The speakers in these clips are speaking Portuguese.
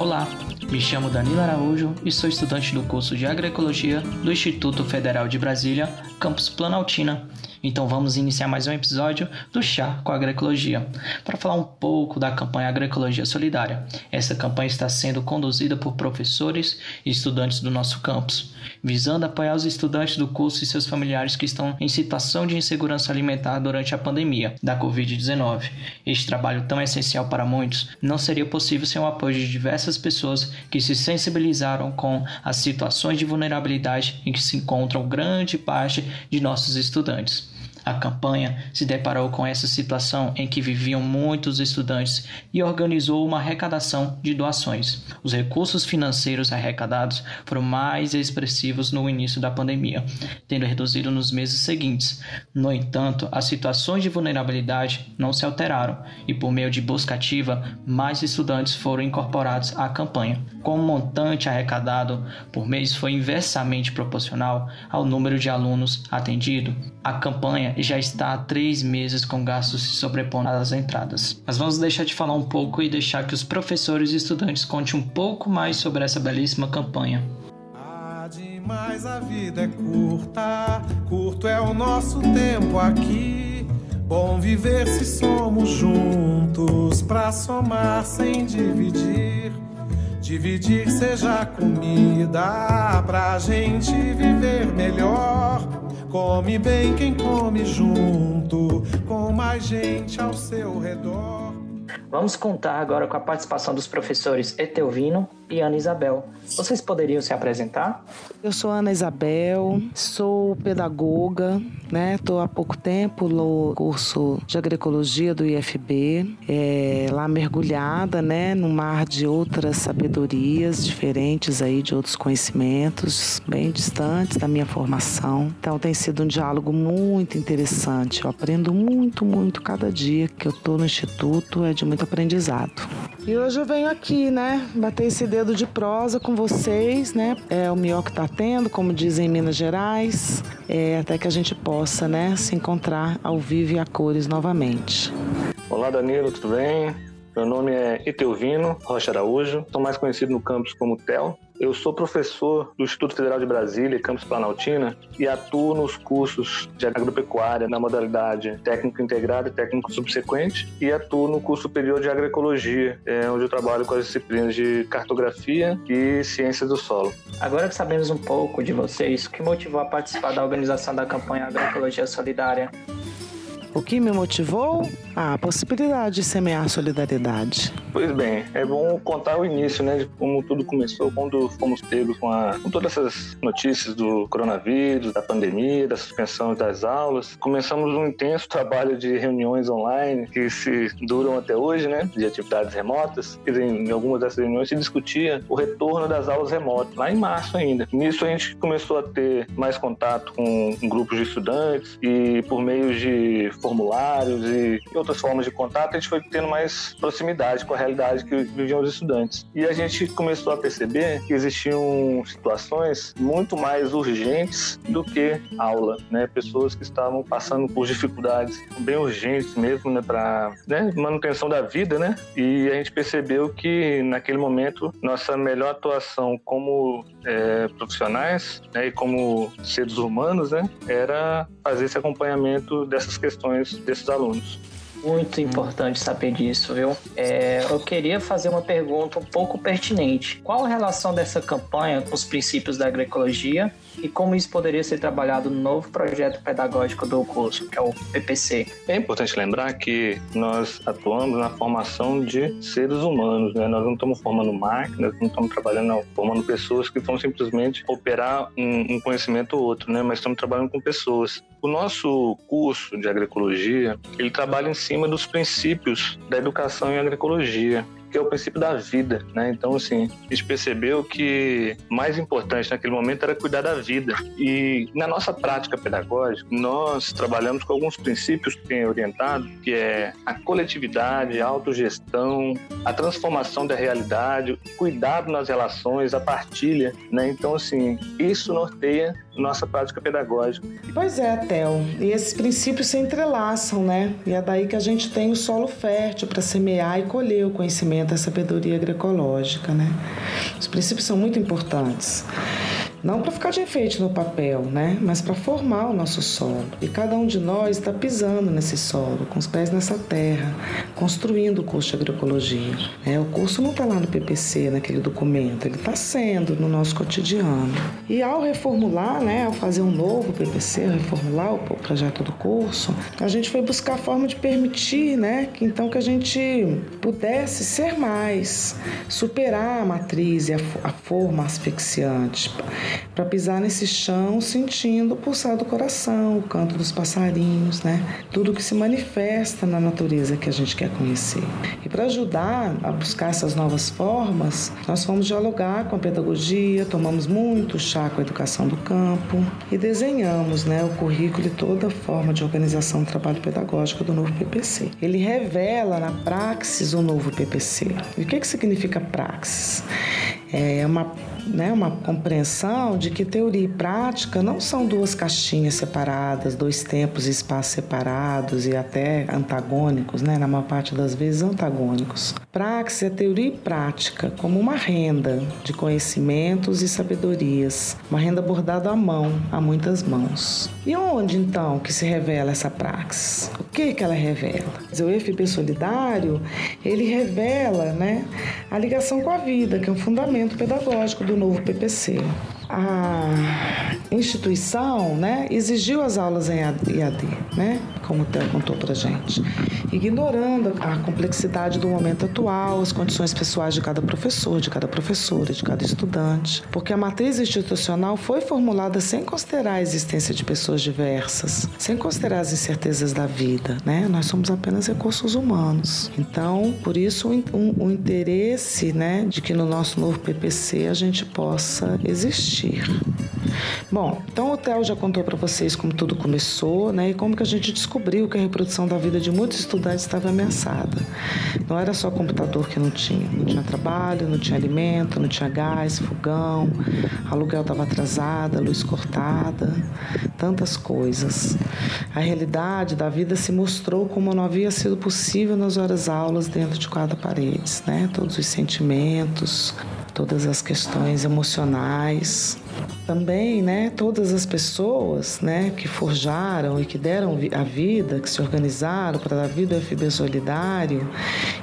Olá, me chamo Danilo Araújo e sou estudante do curso de Agroecologia do Instituto Federal de Brasília, campus Planaltina. Então vamos iniciar mais um episódio do Chá com Agroecologia, para falar um pouco da campanha Agroecologia Solidária. Essa campanha está sendo conduzida por professores e estudantes do nosso campus, visando apoiar os estudantes do curso e seus familiares que estão em situação de insegurança alimentar durante a pandemia da Covid-19. Este trabalho tão essencial para muitos não seria possível sem o apoio de diversas pessoas que se sensibilizaram com as situações de vulnerabilidade em que se encontram grande parte de nossos estudantes. A campanha se deparou com essa situação em que viviam muitos estudantes e organizou uma arrecadação de doações. Os recursos financeiros arrecadados foram mais expressivos no início da pandemia, tendo reduzido nos meses seguintes. No entanto, as situações de vulnerabilidade não se alteraram e, por meio de busca ativa, mais estudantes foram incorporados à campanha. Com o montante arrecadado por mês foi inversamente proporcional ao número de alunos atendido, a campanha já está há três meses com gastos se sobrepondo às entradas. Mas vamos deixar de falar um pouco e deixar que os professores e estudantes contem um pouco mais sobre essa belíssima campanha. Ah, a vida é curta, curto é o nosso tempo aqui. Bom viver se somos juntos, pra somar sem dividir. Dividir seja comida pra gente viver melhor. Come bem quem come junto, com mais gente ao seu redor. Vamos contar agora com a participação dos professores Etelvino e Ana Isabel. Vocês poderiam se apresentar? Eu sou Ana Isabel, sou pedagoga, né? Estou há pouco tempo no curso de agroecologia do IFB, é, lá mergulhada, né, no mar de outras sabedorias diferentes aí, de outros conhecimentos bem distantes da minha formação. Então tem sido um diálogo muito interessante. Eu aprendo muito, muito cada dia que eu estou no instituto, é de muito aprendizado. E hoje eu venho aqui, né, bater esse dedo de prosa com vocês, né? É o melhor que está tendo, como dizem em Minas Gerais, é, até que a gente possa, né, se encontrar ao vivo e a cores novamente. Olá, Danilo, tudo bem? Meu nome é Itelvino Rocha Araújo, sou mais conhecido no campus como TEL. Eu sou professor do Instituto Federal de Brasília, campus Planaltina, e atuo nos cursos de agropecuária na modalidade técnico integrado e técnico subsequente, e atuo no curso superior de agroecologia, é, onde eu trabalho com as disciplinas de cartografia e ciências do solo. Agora que sabemos um pouco de vocês, o que motivou a participar da organização da campanha Agroecologia Solidária? O que me motivou? a possibilidade de semear solidariedade. Pois bem, é bom contar o início, né, de como tudo começou, quando fomos pegos com, a, com todas essas notícias do coronavírus, da pandemia, da suspensão das aulas. Começamos um intenso trabalho de reuniões online que se duram até hoje, né, de atividades remotas. E em algumas dessas reuniões se discutia o retorno das aulas remotas, lá em março ainda. Nisso a gente começou a ter mais contato com grupos de estudantes e por meio de formulários e outras formas de contato, a gente foi tendo mais proximidade com a realidade que viviam os estudantes. E a gente começou a perceber que existiam situações muito mais urgentes do que aula, né? Pessoas que estavam passando por dificuldades bem urgentes mesmo, né, para né, manutenção da vida, né? E a gente percebeu que naquele momento nossa melhor atuação como é, profissionais né, e como seres humanos, né, era fazer esse acompanhamento dessas questões desses alunos. Muito importante saber disso, viu? É, eu queria fazer uma pergunta um pouco pertinente. Qual a relação dessa campanha com os princípios da agroecologia e como isso poderia ser trabalhado no novo projeto pedagógico do curso, que é o PPC. É importante lembrar que nós atuamos na formação de seres humanos, né? Nós não estamos formando máquinas, não estamos trabalhando, não, formando pessoas que vão simplesmente operar um, um conhecimento ou outro, né? Mas estamos trabalhando com pessoas. O nosso curso de agroecologia, ele trabalha em cima dos princípios da educação em agroecologia que é o princípio da vida, né? Então, assim, a gente percebeu que mais importante naquele momento era cuidar da vida. E na nossa prática pedagógica, nós trabalhamos com alguns princípios que têm orientado, que é a coletividade, a autogestão, a transformação da realidade, cuidado nas relações, a partilha, né? Então, assim, isso norteia nossa prática pedagógica. Pois é, Theo. E esses princípios se entrelaçam, né? E é daí que a gente tem o solo fértil para semear e colher o conhecimento conhecimento, a sabedoria agroecológica, né? Os princípios são muito importantes. Não para ficar de enfeite no papel, né? Mas para formar o nosso solo. E cada um de nós está pisando nesse solo, com os pés nessa terra, construindo o curso de agroecologia. É, o curso não está lá no PPC, naquele documento, ele está sendo no nosso cotidiano. E ao reformular, né, ao fazer um novo PPC, reformular o projeto do curso, a gente foi buscar a forma de permitir, né, que então que a gente pudesse ser mais, superar a matriz e a, a forma asfixiante para pisar nesse chão sentindo o pulsar do coração, o canto dos passarinhos, né? Tudo que se manifesta na natureza que a gente quer conhecer. E para ajudar a buscar essas novas formas, nós fomos dialogar com a pedagogia, tomamos muito chá com a educação do campo e desenhamos, né, o currículo e toda a forma de organização do trabalho pedagógico do novo PPC. Ele revela na praxis o novo PPC. E o que, que significa praxis? É uma né, uma compreensão de que teoria e prática não são duas caixinhas separadas, dois tempos e espaços separados e até antagônicos, né, na maior parte das vezes antagônicos. Praxis é teoria e prática como uma renda de conhecimentos e sabedorias, uma renda bordada à mão, a muitas mãos. E onde então que se revela essa praxis? O que que ela revela? O FB solidário, ele revela, né, a ligação com a vida, que é um fundamento pedagógico do novo PPC a instituição né, exigiu as aulas em IAD, né, como o Theo contou para gente, ignorando a complexidade do momento atual, as condições pessoais de cada professor, de cada professora, de cada estudante, porque a matriz institucional foi formulada sem considerar a existência de pessoas diversas, sem considerar as incertezas da vida. Né? Nós somos apenas recursos humanos. Então, por isso, o um, um interesse né, de que no nosso novo PPC a gente possa existir Bom, então o Theo já contou para vocês como tudo começou, né? E como que a gente descobriu que a reprodução da vida de muitos estudantes estava ameaçada. Não era só computador que não tinha, não tinha trabalho, não tinha alimento, não tinha gás, fogão, aluguel estava atrasado, luz cortada, tantas coisas. A realidade da vida se mostrou como não havia sido possível nas horas aulas dentro de quatro paredes, né? Todos os sentimentos, todas as questões emocionais. Também, né, todas as pessoas, né, que forjaram e que deram a vida, que se organizaram para dar vida ao FB Solidário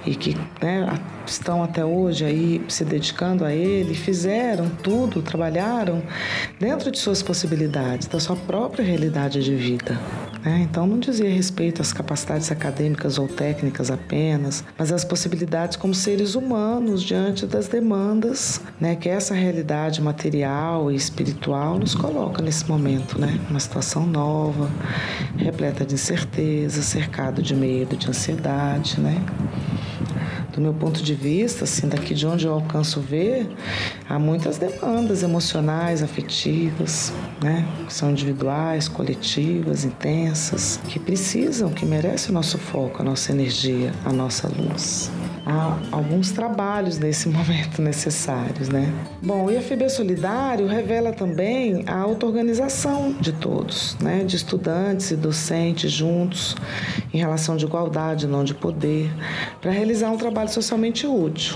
e que, né, estão até hoje aí se dedicando a ele, fizeram tudo, trabalharam dentro de suas possibilidades, da sua própria realidade de vida. Né? Então não dizia respeito às capacidades acadêmicas ou técnicas apenas, mas às possibilidades como seres humanos diante das demandas né, que essa realidade material e espiritual nos coloca nesse momento, né? Uma situação nova, repleta de incerteza, cercado de medo, de ansiedade, né? Do meu ponto de vista, assim, daqui de onde eu alcanço ver, há muitas demandas emocionais, afetivas, né? Que são individuais, coletivas, intensas, que precisam, que merecem o nosso foco, a nossa energia, a nossa luz há alguns trabalhos nesse momento necessários, né? Bom, o IFB Solidário revela também a auto-organização de todos, né? De estudantes e docentes juntos em relação de igualdade, não de poder, para realizar um trabalho socialmente útil.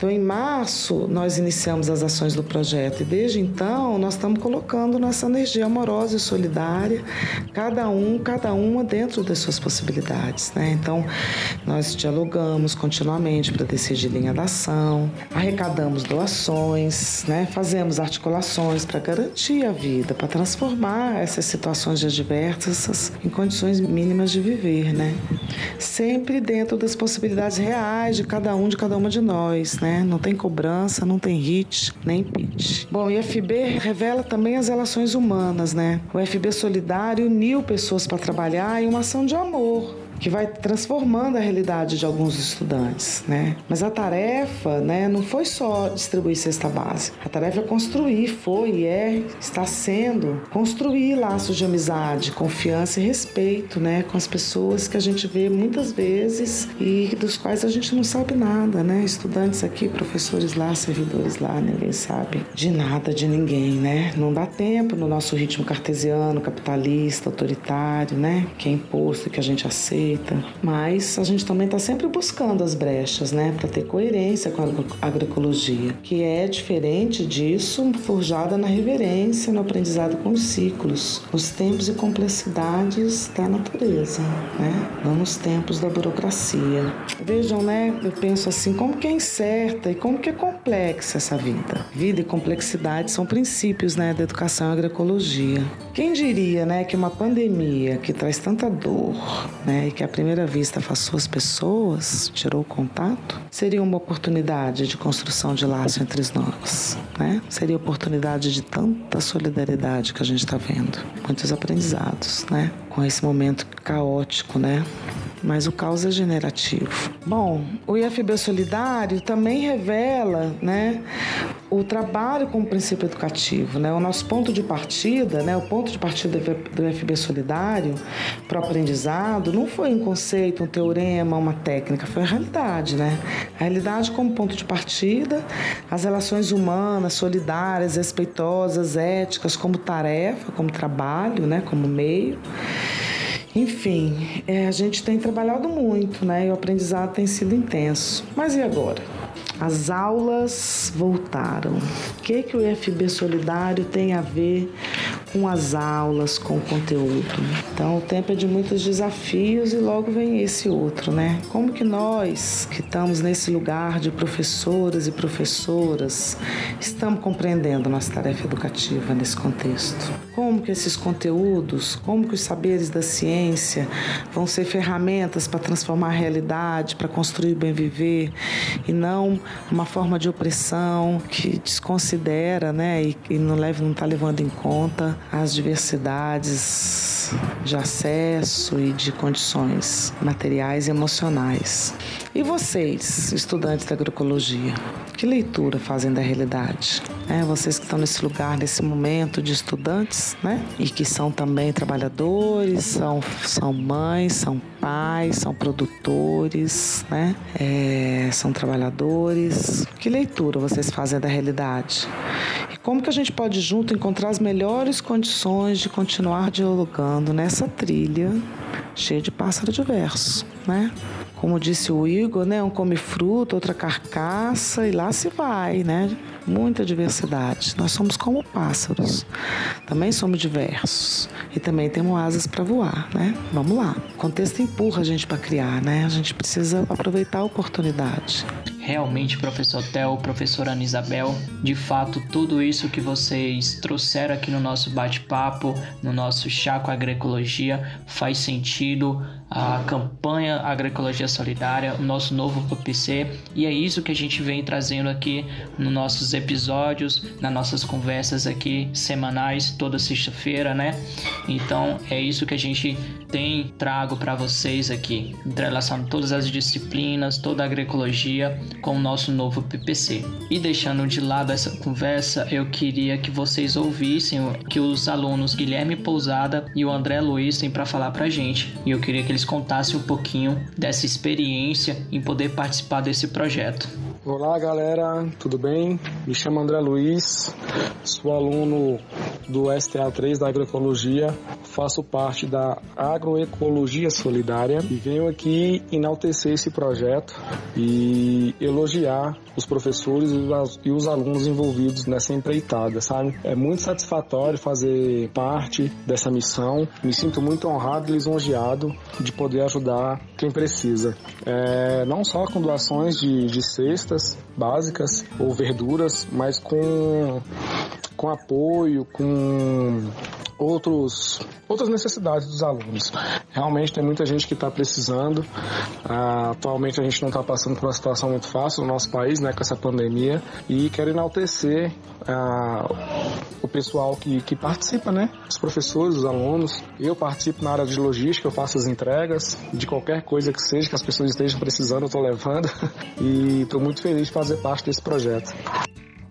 Então, em março, nós iniciamos as ações do projeto e desde então nós estamos colocando nossa energia amorosa e solidária, cada um, cada uma dentro das suas possibilidades, né? Então, nós dialogamos continuamente para decidir linha da ação, arrecadamos doações, né? fazemos articulações para garantir a vida, para transformar essas situações adversas em condições mínimas de viver, né? Sempre dentro das possibilidades reais de cada um, de cada uma de nós, né? Não tem cobrança, não tem hit, nem pitch. Bom, o IFB revela também as relações humanas, né? O FB Solidário uniu pessoas para trabalhar em uma ação de amor, que vai transformando a realidade de alguns estudantes, né? Mas a tarefa, né, não foi só distribuir cesta básica. A tarefa é construir, foi e é, está sendo construir laços de amizade, confiança e respeito, né, com as pessoas que a gente vê muitas vezes e dos quais a gente não sabe nada, né? Estudantes aqui, professores lá, servidores lá, ninguém sabe de nada de ninguém, né? Não dá tempo no nosso ritmo cartesiano, capitalista, autoritário, né? Que é imposto que a gente aceita feita, mas a gente também está sempre buscando as brechas, né, para ter coerência com a agroecologia, que é diferente disso, forjada na reverência, no aprendizado com os ciclos, os tempos e complexidades da natureza, né, não nos tempos da burocracia. Vejam, né, eu penso assim, como que é incerta e como que é complexa essa vida. Vida e complexidade são princípios, né, da educação e agroecologia. Quem diria, né, que uma pandemia que traz tanta dor, né, que à primeira vista afastou as pessoas, tirou o contato, seria uma oportunidade de construção de laço entre nós, né? Seria oportunidade de tanta solidariedade que a gente está vendo, muitos aprendizados, né? Com esse momento caótico, né? Mas o caos é generativo. Bom, o IFB Solidário também revela, né, o trabalho com o princípio educativo, né? O nosso ponto de partida, né, o ponto de partida do IFB Solidário para o aprendizado não foi um conceito, um teorema, uma técnica, foi a realidade, né? A realidade como ponto de partida, as relações humanas, solidárias, respeitosas, éticas como tarefa, como trabalho, né, como meio. Enfim, é, a gente tem trabalhado muito, né? E o aprendizado tem sido intenso. Mas e agora? As aulas voltaram. Que, que o IFB Solidário tem a ver com as aulas, com o conteúdo? Então, o tempo é de muitos desafios e logo vem esse outro, né? Como que nós, que estamos nesse lugar de professoras e professoras, estamos compreendendo nossa tarefa educativa nesse contexto? Como que esses conteúdos, como que os saberes da ciência vão ser ferramentas para transformar a realidade, para construir o bem viver e não uma forma de opressão que desconsidera, né, e, e não leva, não está levando em conta as diversidades de acesso e de condições materiais e emocionais. E vocês, estudantes da agroecologia, que leitura fazem da realidade? É, vocês que estão nesse lugar, nesse momento de estudantes, né? E que são também trabalhadores, são, são mães, são pais, são produtores, né? É, são trabalhadores. Que leitura vocês fazem da realidade? Como que a gente pode junto encontrar as melhores condições de continuar dialogando nessa trilha cheia de pássaro diverso, né? Como disse o Igor, né? Um come fruta, outra carcaça e lá se vai, né? Muita diversidade. Nós somos como pássaros. Também somos diversos. E também temos asas para voar, né? Vamos lá. O contexto empurra a gente para criar, né? A gente precisa aproveitar a oportunidade realmente, professor Theo, professora Ana Isabel, de fato, tudo isso que vocês trouxeram aqui no nosso bate-papo, no nosso chá com agroecologia, faz sentido. A campanha Agroecologia Solidária, o nosso novo PPC, e é isso que a gente vem trazendo aqui nos nossos episódios, nas nossas conversas aqui semanais, toda sexta-feira, né? Então é isso que a gente tem trago para vocês aqui, entrelaçando todas as disciplinas, toda a agroecologia com o nosso novo PPC. E deixando de lado essa conversa, eu queria que vocês ouvissem que os alunos Guilherme Pousada e o André Luiz têm para falar para gente. E eu queria que eles contassem um pouquinho dessa experiência em poder participar desse projeto. Olá galera, tudo bem? Me chamo André Luiz, sou aluno do STA3 da Agroecologia, faço parte da Agroecologia Solidária e venho aqui enaltecer esse projeto e elogiar os professores e os alunos envolvidos nessa empreitada, sabe? É muito satisfatório fazer parte dessa missão. Me sinto muito honrado e lisonjeado de poder ajudar quem precisa. É, não só com doações de, de cestas básicas ou verduras, mas com, com apoio, com outros, outras necessidades dos alunos. Realmente tem muita gente que está precisando. Ah, atualmente a gente não está passando por uma situação muito fácil no nosso país, né, com essa pandemia, e quero enaltecer ah, o pessoal que, que participa, né, os professores, os alunos. Eu participo na área de logística, eu faço as entregas de qualquer coisa que seja que as pessoas estejam precisando, eu estou levando e estou muito feliz de fazer parte desse projeto.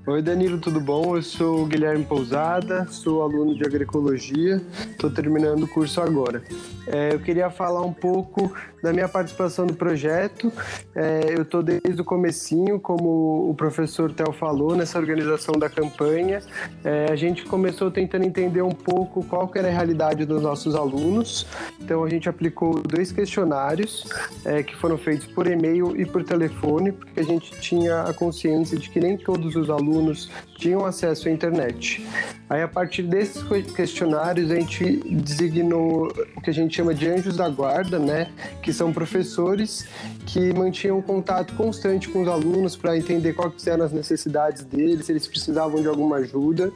Oi, Danilo, tudo bom? Eu sou o Guilherme Pousada, sou aluno de agroecologia, estou terminando o curso agora. É, eu queria falar um pouco da minha participação no projeto. É, eu estou desde o comecinho, como o professor Theo falou, nessa organização da campanha. É, a gente começou tentando entender um pouco qual era a realidade dos nossos alunos. Então a gente aplicou dois questionários é, que foram feitos por e-mail e por telefone, porque a gente tinha a consciência de que nem todos os alunos tinham acesso à internet. Aí a partir desses questionários a gente designou o que a gente chama de anjos da guarda, né? Que são professores que mantinham contato constante com os alunos para entender quais eram as necessidades deles, se eles precisavam de alguma ajuda.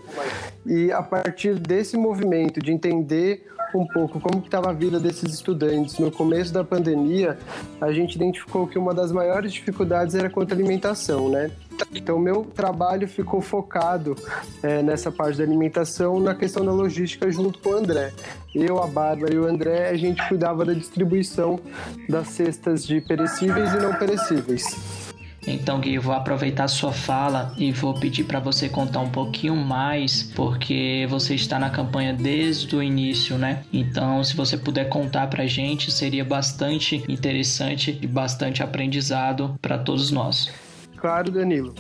E a partir desse movimento de entender um pouco como estava a vida desses estudantes no começo da pandemia, a gente identificou que uma das maiores dificuldades era quanto à alimentação, né? Então, meu trabalho ficou focado é, nessa parte da alimentação, na questão da logística, junto com o André. Eu, a Bárbara e o André, a gente cuidava da distribuição das cestas de perecíveis e não perecíveis. Então, Gui, vou aproveitar sua fala e vou pedir para você contar um pouquinho mais, porque você está na campanha desde o início, né? Então, se você puder contar para a gente, seria bastante interessante e bastante aprendizado para todos nós. Claro, Danilo.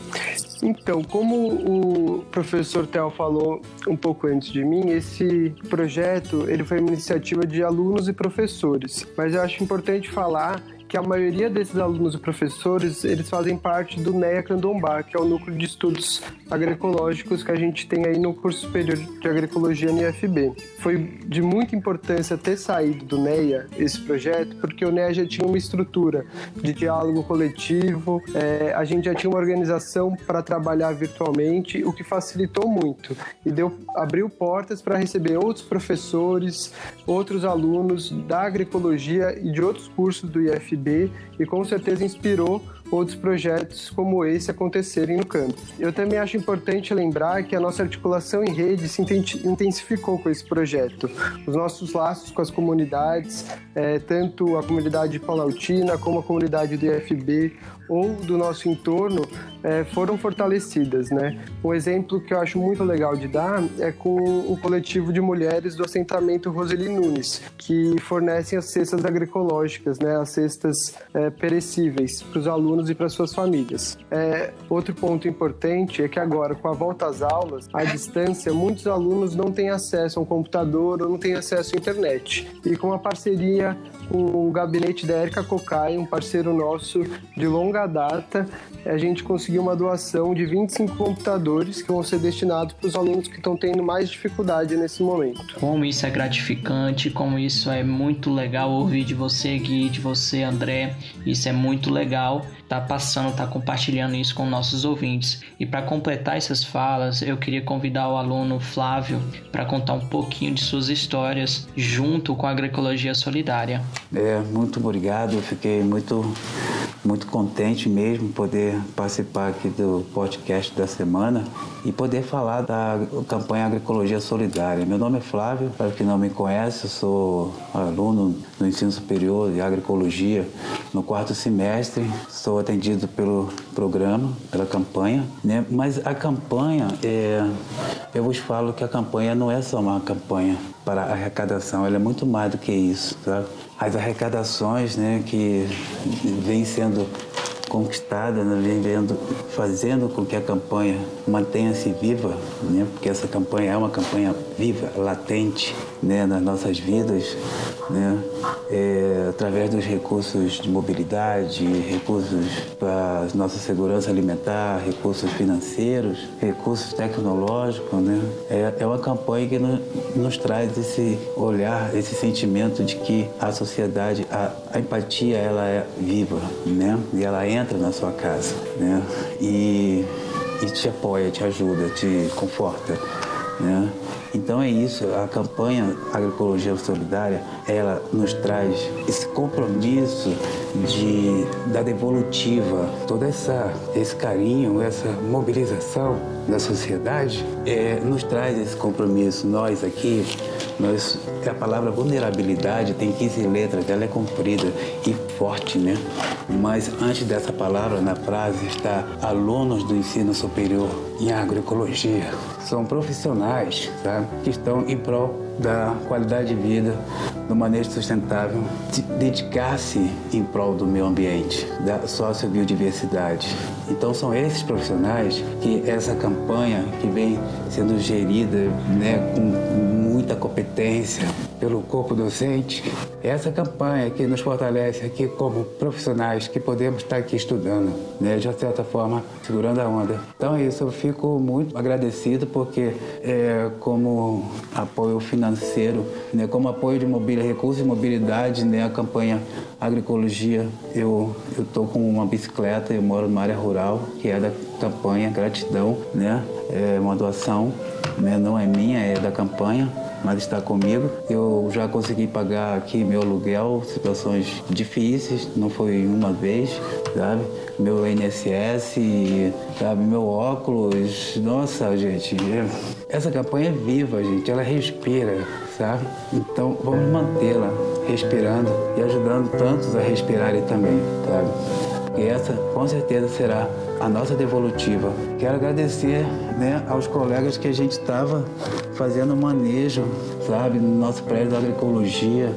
Então, como o professor Theo falou um pouco antes de mim, esse projeto ele foi uma iniciativa de alunos e professores. Mas eu acho importante falar que a maioria desses alunos e professores, eles fazem parte do NEA Candombá, que é o núcleo de estudos agroecológicos que a gente tem aí no curso superior de agroecologia no IFB. Foi de muita importância ter saído do NEA esse projeto, porque o NEA já tinha uma estrutura de diálogo coletivo, é, a gente já tinha uma organização para trabalhar virtualmente, o que facilitou muito e deu abriu portas para receber outros professores, outros alunos da agroecologia e de outros cursos do IFB e com certeza inspirou outros projetos como esse acontecerem no campo. Eu também acho importante lembrar que a nossa articulação em rede se intensificou com esse projeto. Os nossos laços com as comunidades, é, tanto a comunidade Palautina como a comunidade do IFB ou do nosso entorno, é, foram fortalecidas. Né? Um exemplo que eu acho muito legal de dar é com o coletivo de mulheres do assentamento Roseli Nunes, que fornecem as cestas agroecológicas, né? as cestas é, perecíveis para os alunos e para suas famílias. É, outro ponto importante é que agora, com a volta às aulas, à distância, muitos alunos não têm acesso a um computador ou não têm acesso à internet. E com a parceria o gabinete da Erika Cocai, um parceiro nosso de longa data, a gente conseguiu uma doação de 25 computadores que vão ser destinados para os alunos que estão tendo mais dificuldade nesse momento. Como isso é gratificante, como isso é muito legal ouvir de você, Gui, de você, André. Isso é muito legal tá passando, tá compartilhando isso com nossos ouvintes. E para completar essas falas, eu queria convidar o aluno Flávio para contar um pouquinho de suas histórias junto com a agroecologia solidária. É, muito obrigado. Eu fiquei muito muito contente mesmo poder participar aqui do podcast da semana e poder falar da campanha Agroecologia Solidária. Meu nome é Flávio, para quem não me conhece, eu sou aluno do ensino superior de agroecologia no quarto semestre. Sou atendido pelo programa, pela campanha, né? Mas a campanha, é... eu vos falo que a campanha não é só uma campanha para arrecadação, ela é muito mais do que isso, sabe? As arrecadações né, que vêm sendo conquistada, né, vem vendo, fazendo com que a campanha mantenha-se viva, né, porque essa campanha é uma campanha viva, latente né, nas nossas vidas, né, é, através dos recursos de mobilidade, recursos para nossa segurança alimentar, recursos financeiros, recursos tecnológicos. Né, é, é uma campanha que nos, nos traz esse olhar, esse sentimento de que a sociedade, a, a empatia, ela é viva, né, e ela entra na sua casa, né? E, e te apoia, te ajuda, te conforta, né? Então é isso, a campanha Agroecologia Solidária, ela nos traz esse compromisso de da devolutiva, toda essa esse carinho, essa mobilização da sociedade, é, nos traz esse compromisso. Nós aqui nós, a palavra vulnerabilidade tem 15 letras, ela é comprida e forte, né? Mas antes dessa palavra, na frase, está alunos do ensino superior em agroecologia. São profissionais sabe, que estão em prol da qualidade de vida, do manejo sustentável, dedicar-se em prol do meio ambiente, da sociobiodiversidade. Então são esses profissionais que essa campanha que vem sendo gerida né, com muita competência pelo corpo docente, essa campanha que nos fortalece aqui como profissionais que podemos estar aqui estudando, né, de certa forma segurando a onda. Então é isso, eu fico muito agradecido porque é, como apoio financeiro, né, como apoio de mobília, recursos e mobilidade, né, a campanha agroecologia, eu estou com uma bicicleta, eu moro numa área rural, que é da campanha Gratidão, né, é uma doação, né, não é minha, é da campanha mas está comigo. Eu já consegui pagar aqui meu aluguel, situações difíceis, não foi uma vez, sabe? Meu INSS, sabe? Meu óculos. Nossa, gente, essa campanha é viva, gente, ela respira, sabe? Então vamos mantê-la respirando e ajudando tantos a respirarem também, sabe? E essa com certeza será a nossa devolutiva. Quero agradecer né, aos colegas que a gente estava fazendo manejo, sabe, no nosso prédio da agroecologia,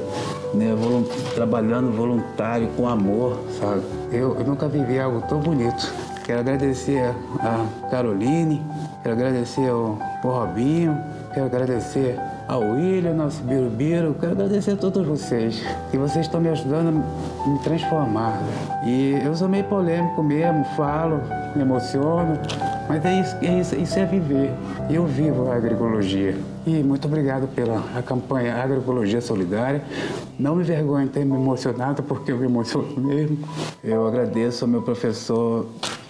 né, volunt trabalhando voluntário, com amor, sabe. Eu, eu nunca vivi algo tão bonito. Quero agradecer a Caroline, quero agradecer ao, ao Robinho, quero agradecer ao William, nosso Birubiru. Quero agradecer a todos vocês, que vocês estão me ajudando a me transformar. E eu sou meio polêmico mesmo, falo, me emociono, mas é isso, é isso, isso é viver. Eu vivo a agroecologia. E muito obrigado pela a campanha Agroecologia Solidária. Não me vergonho de ter me emocionado, porque eu me emociono mesmo. Eu agradeço ao meu professor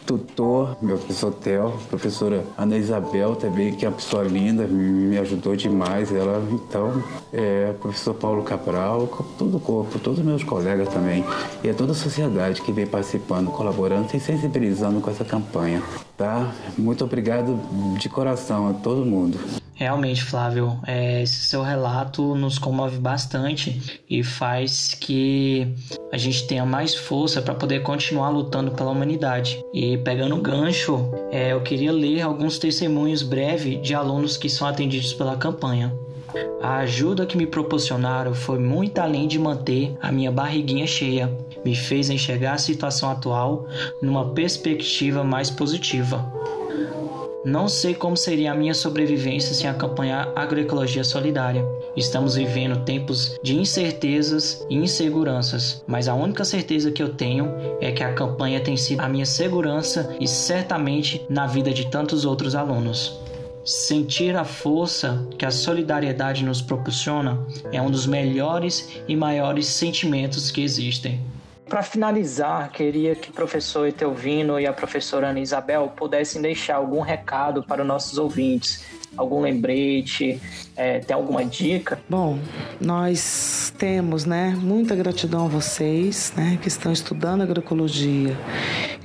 tutor, meu professor Theo, professora Ana Isabel também, que é uma pessoa linda, me ajudou demais. Ela, então, é, professor Paulo Cabral, todo o corpo, todos os meus colegas também, e é toda a sociedade que vem participando, colaborando e sensibilizando com essa campanha. Tá? Muito obrigado de coração a todo mundo. Realmente, Flávio, é, esse seu relato nos comove bastante e faz que a gente tenha mais força para poder continuar lutando pela humanidade. E pegando o gancho, é, eu queria ler alguns testemunhos breves de alunos que são atendidos pela campanha. A ajuda que me proporcionaram foi muito além de manter a minha barriguinha cheia, me fez enxergar a situação atual numa perspectiva mais positiva. Não sei como seria a minha sobrevivência sem a campanha Agroecologia Solidária. Estamos vivendo tempos de incertezas e inseguranças, mas a única certeza que eu tenho é que a campanha tem sido a minha segurança e certamente na vida de tantos outros alunos. Sentir a força que a solidariedade nos proporciona é um dos melhores e maiores sentimentos que existem. Para finalizar, queria que o professor Etelvino e a professora Ana Isabel pudessem deixar algum recado para os nossos ouvintes, algum lembrete, é, tem alguma dica? Bom, nós temos, né, muita gratidão a vocês, né, que estão estudando agroecologia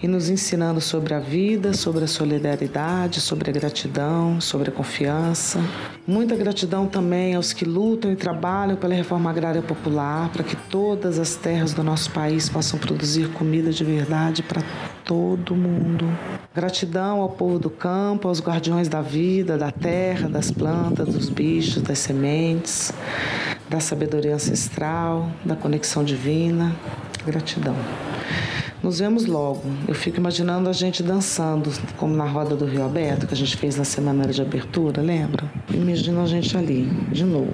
e nos ensinando sobre a vida, sobre a solidariedade, sobre a gratidão, sobre a confiança. Muita gratidão também aos que lutam e trabalham pela reforma agrária popular, para que todas as terras do nosso país possam produzir comida de verdade para todo mundo. Gratidão ao povo do campo, aos guardiões da vida, da terra, das plantas, dos bichos, das sementes, da sabedoria ancestral, da conexão divina. Gratidão. Nos vemos logo. Eu fico imaginando a gente dançando, como na roda do Rio Aberto, que a gente fez na semana de abertura, lembra? Imagino a gente ali, de novo.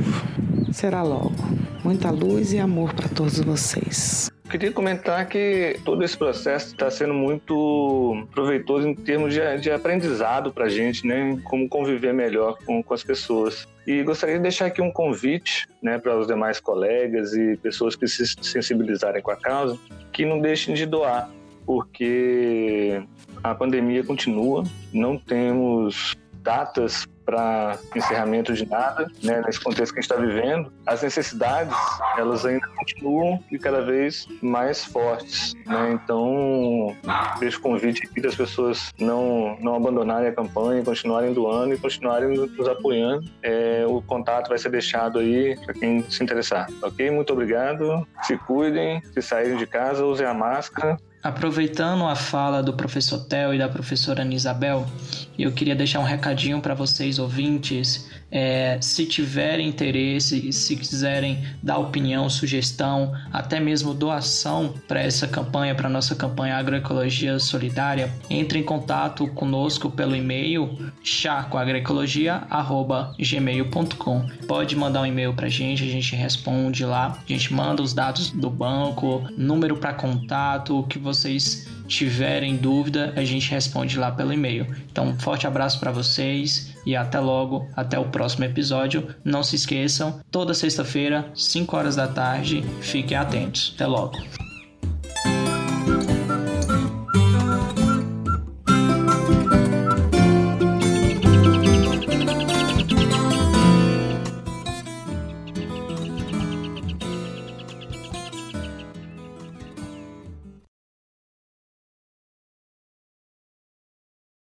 Será logo. Muita luz e amor para todos vocês. Queria comentar que todo esse processo está sendo muito proveitoso em termos de, de aprendizado para a gente, né? Como conviver melhor com, com as pessoas. E gostaria de deixar aqui um convite né, para os demais colegas e pessoas que se sensibilizarem com a causa, que não deixem de doar, porque a pandemia continua, não temos datas para encerramento de nada, né, nesse contexto que a gente está vivendo, as necessidades elas ainda continuam e cada vez mais fortes. Né? Então, deixo o convite aqui das pessoas não, não abandonarem a campanha, continuarem doando e continuarem nos apoiando. É, o contato vai ser deixado aí para quem se interessar. Ok? Muito obrigado. Se cuidem, se saírem de casa, usem a máscara Aproveitando a fala do professor Theo e da professora Ana Isabel, eu queria deixar um recadinho para vocês ouvintes é, se tiverem interesse, se quiserem dar opinião, sugestão, até mesmo doação para essa campanha, para nossa campanha Agroecologia Solidária, entre em contato conosco pelo e-mail charcoagroecologia@gmail.com. Pode mandar um e-mail para a gente, a gente responde lá, a gente manda os dados do banco, número para contato, o que vocês tiverem dúvida, a gente responde lá pelo e-mail. Então, um forte abraço para vocês e até logo, até o próximo episódio. Não se esqueçam, toda sexta-feira, 5 horas da tarde, fiquem atentos. Até logo.